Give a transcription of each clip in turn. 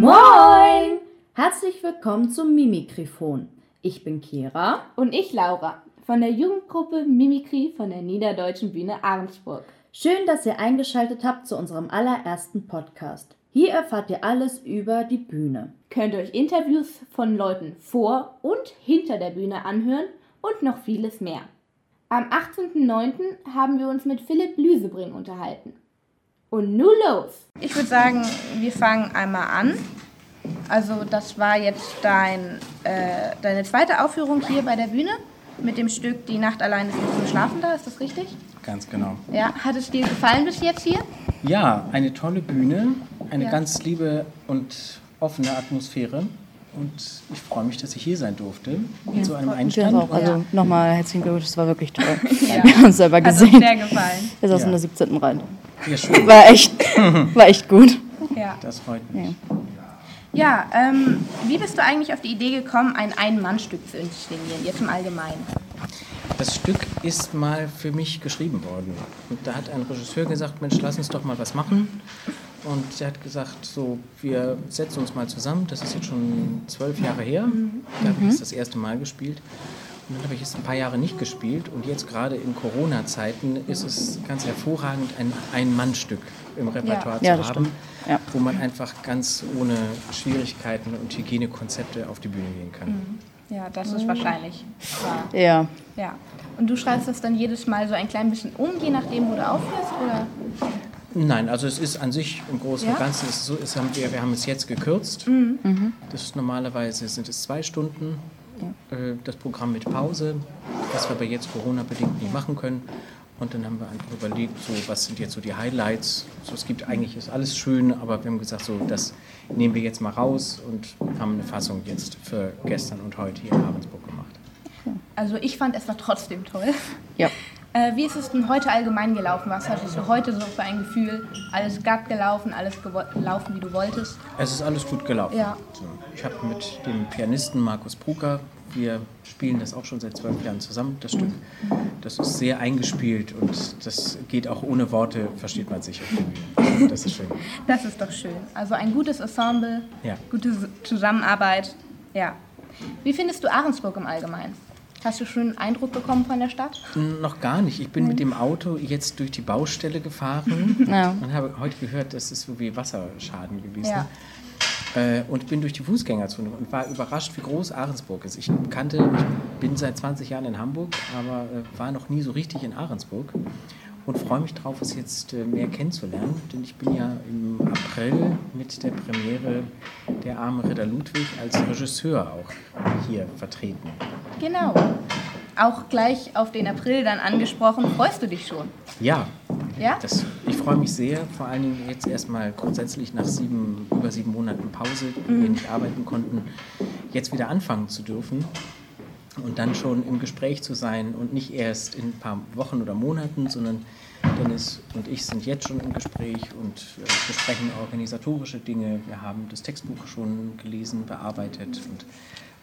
Moin! Herzlich willkommen zum Mimikrifon. Ich bin Kira. Und ich Laura von der Jugendgruppe Mimikry von der Niederdeutschen Bühne Arnsburg. Schön, dass ihr eingeschaltet habt zu unserem allerersten Podcast. Hier erfahrt ihr alles über die Bühne. Könnt euch Interviews von Leuten vor und hinter der Bühne anhören und noch vieles mehr. Am 18.09. haben wir uns mit Philipp Lüsebring unterhalten. Und nun los! Ich würde sagen, wir fangen einmal an. Also das war jetzt dein, äh, deine zweite Aufführung hier bei der Bühne mit dem Stück Die Nacht allein ist nicht zum Schlafen da, ist das richtig? Ganz genau. Ja, hat es dir gefallen bis jetzt hier? Ja, eine tolle Bühne, eine Ja. ganz liebe und offene Atmosphäre. Und ich freue mich, dass ich hier sein durfte. Mit so einem Ich Einstand. auch. Also Ja. nochmal herzlichen Glückwunsch, das war wirklich toll. Ja. Wir haben es selber Hat uns gesehen. sehr gefallen. Wir saßen Ja. in der 17. Reihe. Ja, schön. War echt, war echt gut. Ja, Das freut mich. ja ähm, wie bist du eigentlich auf die Idee gekommen, ein Ein-Mann-Stück zu inszenieren, jetzt im Allgemeinen? Das Stück ist mal für mich geschrieben worden. Und da hat ein Regisseur gesagt, Mensch, lass uns doch mal was machen. Und er hat gesagt, so, wir setzen uns mal zusammen. Das ist jetzt schon zwölf Jahre her. Da habe ich es das erste Mal gespielt. Und dann habe ich es ein paar Jahre nicht gespielt. Und jetzt gerade in Corona-Zeiten ist es ganz hervorragend, ein Ein-Mann-Stück im Repertoire Ja, zu das haben. Ja. wo man einfach ganz ohne Schwierigkeiten und Hygienekonzepte auf die Bühne gehen kann. Ja, das ist wahrscheinlich wahr. Ja. Ja. Und du schreibst das dann jedes Mal so ein klein bisschen um, je nachdem, wo du aufhörst? Oder? Nein, also es ist an sich im Großen und Ja? Mhm. Ganzen ist so, es haben wir, wir haben es jetzt gekürzt. Das ist normalerweise sind es zwei Stunden. Äh, Das Programm mit Pause, was wir aber jetzt Corona-bedingt nicht machen können. Und dann haben wir einfach überlegt, so, was sind jetzt so die Highlights. So, es gibt eigentlich ist alles schön, aber wir haben gesagt, so, das nehmen wir jetzt mal raus und haben eine Fassung jetzt für gestern und heute hier in Ravensburg gemacht. Also ich fand es war trotzdem toll. Ja. Äh, wie ist es denn heute allgemein gelaufen? Was hattest du heute so für ein Gefühl? Alles glatt gelaufen, alles gelaufen, wie du wolltest? Es ist alles gut gelaufen. Ja. Ich habe mit dem Pianisten Markus Brucker, wir spielen das auch schon seit zwölf Jahren zusammen, das Stück. Das ist sehr eingespielt und das geht auch ohne Worte, versteht man sich auf der Bühne. Das ist schön. Das ist doch schön. Also ein gutes Ensemble, Ja. gute Zusammenarbeit. Ja. Wie findest du Ahrensburg im Allgemeinen? Hast du schon einen Eindruck bekommen von der Stadt? Noch gar nicht. Ich bin mit dem Auto jetzt durch die Baustelle gefahren Ja. und habe heute gehört, das ist so wie Wasserschaden gewesen. Ja. Äh, und bin durch die Fußgängerzone und war überrascht, wie groß Ahrensburg ist. Ich kannte, ich bin seit 20 Jahren in Hamburg, aber äh, war noch nie so richtig in Ahrensburg und freue mich drauf, es jetzt äh, mehr kennenzulernen, denn ich bin ja im April mit der Premiere Der arme Ritter Ludwig als Regisseur auch hier vertreten. Genau. Auch gleich auf den April dann angesprochen. Freust du dich schon? Ja, Ja? das, ich freue mich sehr, vor allen Dingen jetzt erstmal grundsätzlich nach sieben, über sieben Monaten Pause, die wir nicht arbeiten konnten, jetzt wieder anfangen zu dürfen und dann schon im Gespräch zu sein und nicht erst in ein paar Wochen oder Monaten, sondern Dennis und ich sind jetzt schon im Gespräch und äh, besprechen organisatorische Dinge. Wir haben das Textbuch schon gelesen, bearbeitet und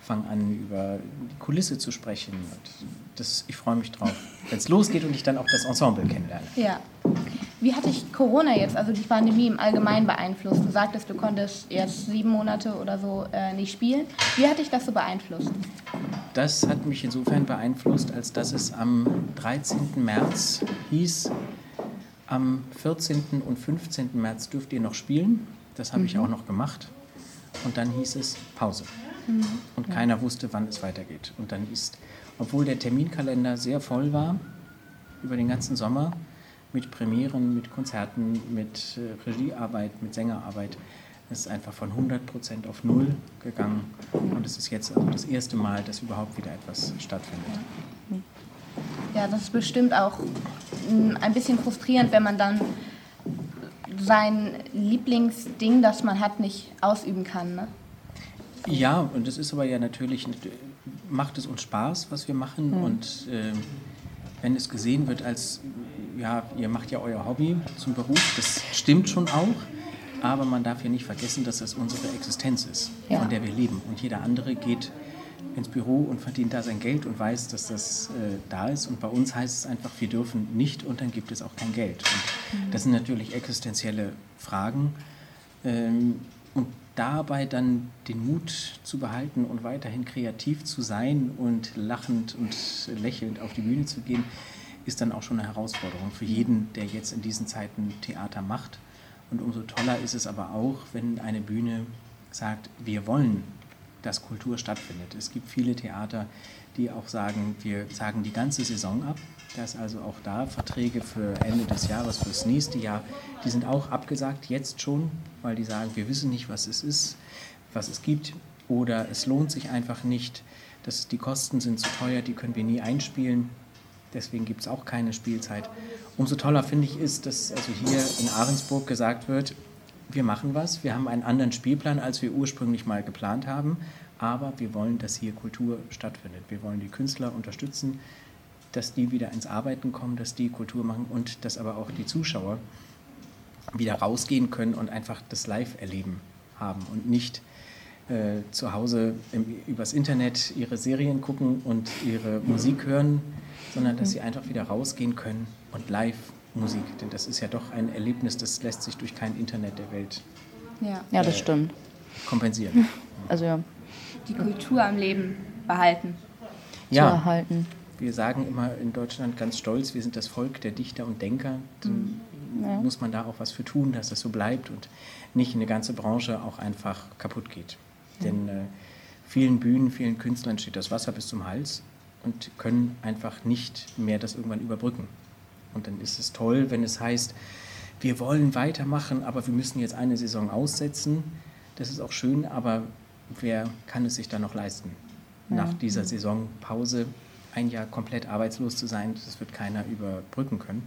fangen an, über die Kulisse zu sprechen. Das, ich freue mich drauf, wenn es losgeht und ich dann auch das Ensemble kennenlerne. Ja. Wie hat dich Corona jetzt, also die Pandemie im Allgemeinen beeinflusst? Du sagtest, du konntest erst sieben Monate oder so äh, nicht spielen. Wie hat dich das so beeinflusst? Das hat mich insofern beeinflusst, als dass es am 13. März hieß, am 14. und 15. März dürft ihr noch spielen. Das habe ich auch noch gemacht. Und dann hieß es Pause. Und keiner wusste, wann es weitergeht. Und dann ist, obwohl der Terminkalender sehr voll war, über den ganzen Sommer, mit Premieren, mit Konzerten, mit äh, Regiearbeit, mit Sängerarbeit, es ist einfach von 100% auf Null gegangen. Und es ist jetzt also das erste Mal, dass überhaupt wieder etwas stattfindet. Ja, das ist bestimmt auch mm, ein bisschen frustrierend, wenn man dann sein Lieblingsding, das man hat, nicht ausüben kann. Ne? Ja, und es ist aber ja natürlich, macht es uns Spaß, was wir machen. Und äh, wenn es gesehen wird als, ja, ihr macht ja euer Hobby zum Beruf, das stimmt schon auch. Aber man darf ja nicht vergessen, dass das unsere Existenz ist, Ja. von der wir leben. Und jeder andere geht ins Büro und verdient da sein Geld und weiß, dass das äh, da ist. Und bei uns heißt es einfach, wir dürfen nicht und dann gibt es auch kein Geld. Und das sind natürlich existenzielle Fragen. Ähm, und dabei dann den Mut zu behalten und weiterhin kreativ zu sein und lachend und lächelnd auf die Bühne zu gehen, ist dann auch schon eine Herausforderung für jeden, der jetzt in diesen Zeiten Theater macht. Und umso toller ist es aber auch, wenn eine Bühne sagt, wir wollen, dass Kultur stattfindet. Es gibt viele Theater, die auch sagen, wir sagen die ganze Saison ab. Dass also auch da Verträge für Ende des Jahres, fürs nächste Jahr, die sind auch abgesagt, jetzt schon, weil die sagen, wir wissen nicht, was es ist, was es gibt, oder es lohnt sich einfach nicht, dass die Kosten sind zu teuer, die können wir nie einspielen. Deswegen gibt es auch keine Spielzeit. Umso toller finde ich ist, dass also hier in Ahrensburg gesagt wird, wir machen was, wir haben einen anderen Spielplan, als wir ursprünglich mal geplant haben, aber wir wollen, dass hier Kultur stattfindet. Wir wollen die Künstler unterstützen, dass die wieder ins Arbeiten kommen, dass die Kultur machen und dass aber auch die Zuschauer wieder rausgehen können und einfach das Live-Erleben haben und nicht äh, zu Hause im, übers Internet ihre Serien gucken und ihre Musik hören, sondern dass sie einfach wieder rausgehen können und live Musik, denn das ist ja doch ein Erlebnis, das lässt sich durch kein Internet der Welt Ja. Ja, das Äh, stimmt. kompensieren. Also ja, Die Kultur am Leben behalten. zu Ja, erhalten. wir sagen immer in Deutschland ganz stolz, wir sind das Volk der Dichter und Denker. Dann Ja. muss man da auch was für tun, dass das so bleibt und nicht eine ganze Branche auch einfach kaputt geht. Denn äh, vielen Bühnen, vielen Künstlern steht das Wasser bis zum Hals und können einfach nicht mehr das irgendwann überbrücken. Und dann ist es toll, wenn es heißt, wir wollen weitermachen, aber wir müssen jetzt eine Saison aussetzen. Das ist auch schön, aber wer kann es sich dann noch leisten? Nach dieser Saisonpause ein Jahr komplett arbeitslos zu sein, das wird keiner überbrücken können.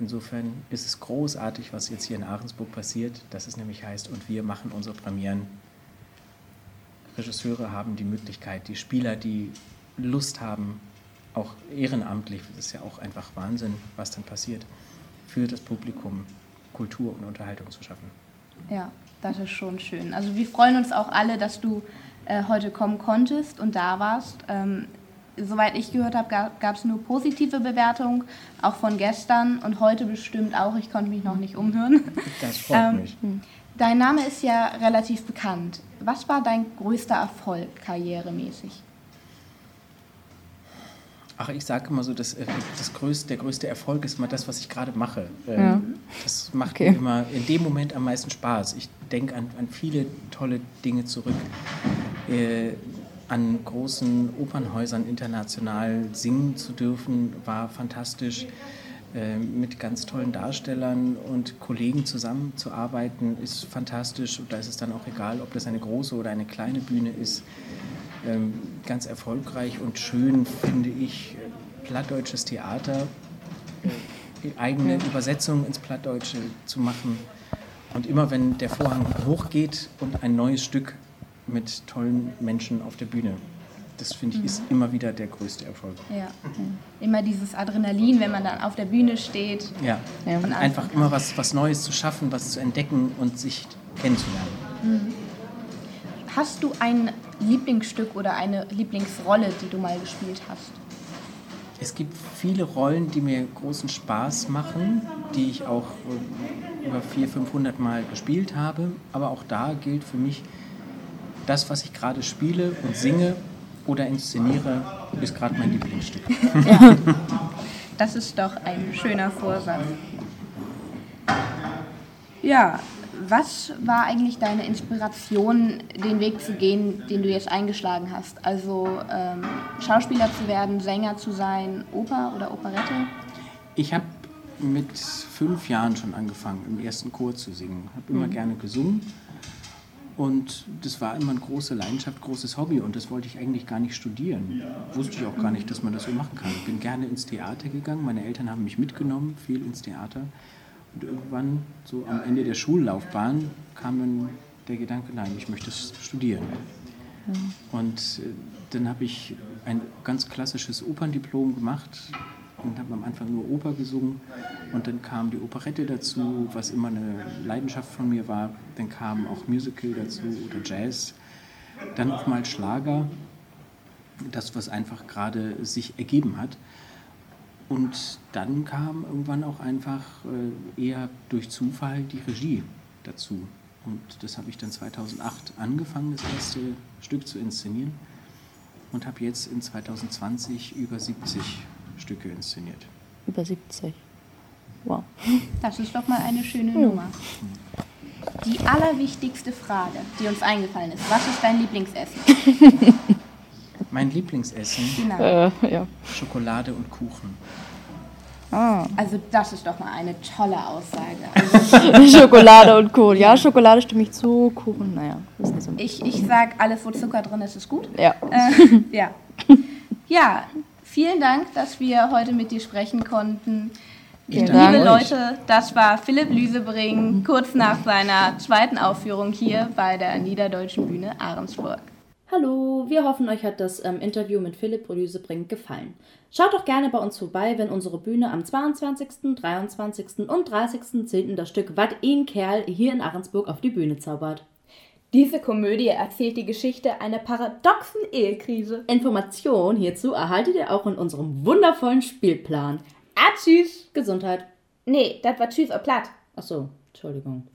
Insofern ist es großartig, was jetzt hier in Ahrensburg passiert, dass es nämlich heißt, und wir machen unsere Premieren. Regisseure haben die Möglichkeit, die Spieler, die Lust haben, auch ehrenamtlich, das ist ja auch einfach Wahnsinn, was dann passiert, für das Publikum Kultur und Unterhaltung zu schaffen. Ja, das ist schon schön. Also wir freuen uns auch alle, dass du äh, heute kommen konntest und da warst. Ähm, soweit ich gehört habe, gab es nur positive Bewertungen, auch von gestern und heute bestimmt auch. Ich konnte mich noch nicht umhören. Das freut Ähm, mich. Dein Name ist ja relativ bekannt. Was war dein größter Erfolg karrieremäßig? Ach, ich sage immer so, das, äh, das größte, der größte Erfolg ist immer das, was ich gerade mache. Ähm, Ja. Das macht Okay. mir immer in dem Moment am meisten Spaß. Ich denke an, an viele tolle Dinge zurück. Äh, an großen Opernhäusern international singen zu dürfen, war fantastisch. Äh, mit ganz tollen Darstellern und Kollegen zusammenzuarbeiten, ist fantastisch. Und da ist es dann auch egal, ob das eine große oder eine kleine Bühne ist ähm, ganz erfolgreich und schön finde ich plattdeutsches Theater, äh, eigene Übersetzung ins Plattdeutsche zu machen. Und immer wenn der Vorhang hochgeht und ein neues Stück mit tollen Menschen auf der Bühne, das finde ich ist immer wieder der größte Erfolg. Ja. Immer dieses Adrenalin, wenn man dann auf der Bühne steht. Ja, Ja. und einfach immer was, was Neues zu schaffen, was zu entdecken und sich kennenzulernen. Hast du ein Lieblingsstück oder eine Lieblingsrolle, die du mal gespielt hast? Es gibt viele Rollen, die mir großen Spaß machen, die ich auch äh, über 400, 500 Mal gespielt habe. Aber auch da gilt für mich, das, was ich gerade spiele und singe oder inszeniere, ist gerade mein Lieblingsstück. Das ist doch ein schöner Vorsatz. Ja, was war eigentlich deine Inspiration, den Weg zu gehen, den du jetzt eingeschlagen hast? Also ähm, Schauspieler zu werden, Sänger zu sein, Oper oder Operette? Ich habe mit fünf Jahren schon angefangen, im ersten Chor zu singen. Habe immer gerne gesungen. Und das war immer eine große Leidenschaft, großes Hobby. Und das wollte ich eigentlich gar nicht studieren. Wusste ich auch gar nicht, dass man das so machen kann. Ich bin gerne ins Theater gegangen. Meine Eltern haben mich mitgenommen, viel ins Theater. Und irgendwann, so am Ende der Schullaufbahn, kam dann der Gedanke, nein, ich möchte es studieren. Und äh, dann habe ich ein ganz klassisches Operndiplom gemacht und habe am Anfang nur Oper gesungen. Und dann kam die Operette dazu, was immer eine Leidenschaft von mir war. Dann kam auch Musical dazu oder Jazz. Dann auch mal Schlager. Das, was einfach gerade sich ergeben hat. Und dann kam irgendwann auch einfach äh, eher durch Zufall die Regie dazu. Und das habe ich dann 2008 angefangen, das erste Stück zu inszenieren. Und habe jetzt in 2020 über 70 Stücke inszeniert. Über 70. Wow. Das ist doch mal eine schöne Nummer. Die allerwichtigste Frage, die uns eingefallen ist, was ist dein Lieblingsessen? Mein Lieblingsessen, Genau. Äh, ja. Schokolade und Kuchen. Ah. Also das ist doch mal eine tolle Aussage. Also Schokolade und Kuchen. Ja, Schokolade stimme ich zu. Kuchen, naja, ist nicht so. ich, ich sag, alles wo Zucker drin ist, ist gut. Ja. Äh, ja. Ja, vielen Dank, dass wir heute mit dir sprechen konnten. Liebe Dank. Leute, das war Philipp Lüsebring kurz nach seiner zweiten Aufführung hier bei der Niederdeutschen Bühne Ahrensburg. Hallo, wir hoffen, euch hat das ähm, Interview mit Philipp Rüsebring gefallen. Schaut doch gerne bei uns vorbei, wenn unsere Bühne am 22., 23. und 30.10. das Stück Wat ihn Kerl hier in Ahrensburg auf die Bühne zaubert. Diese Komödie erzählt die Geschichte einer paradoxen Ehekrise. Informationen hierzu erhaltet ihr auch in unserem wundervollen Spielplan. Ah, tschüss. Gesundheit. Nee, das war tschüss, oh platt. Achso, Entschuldigung.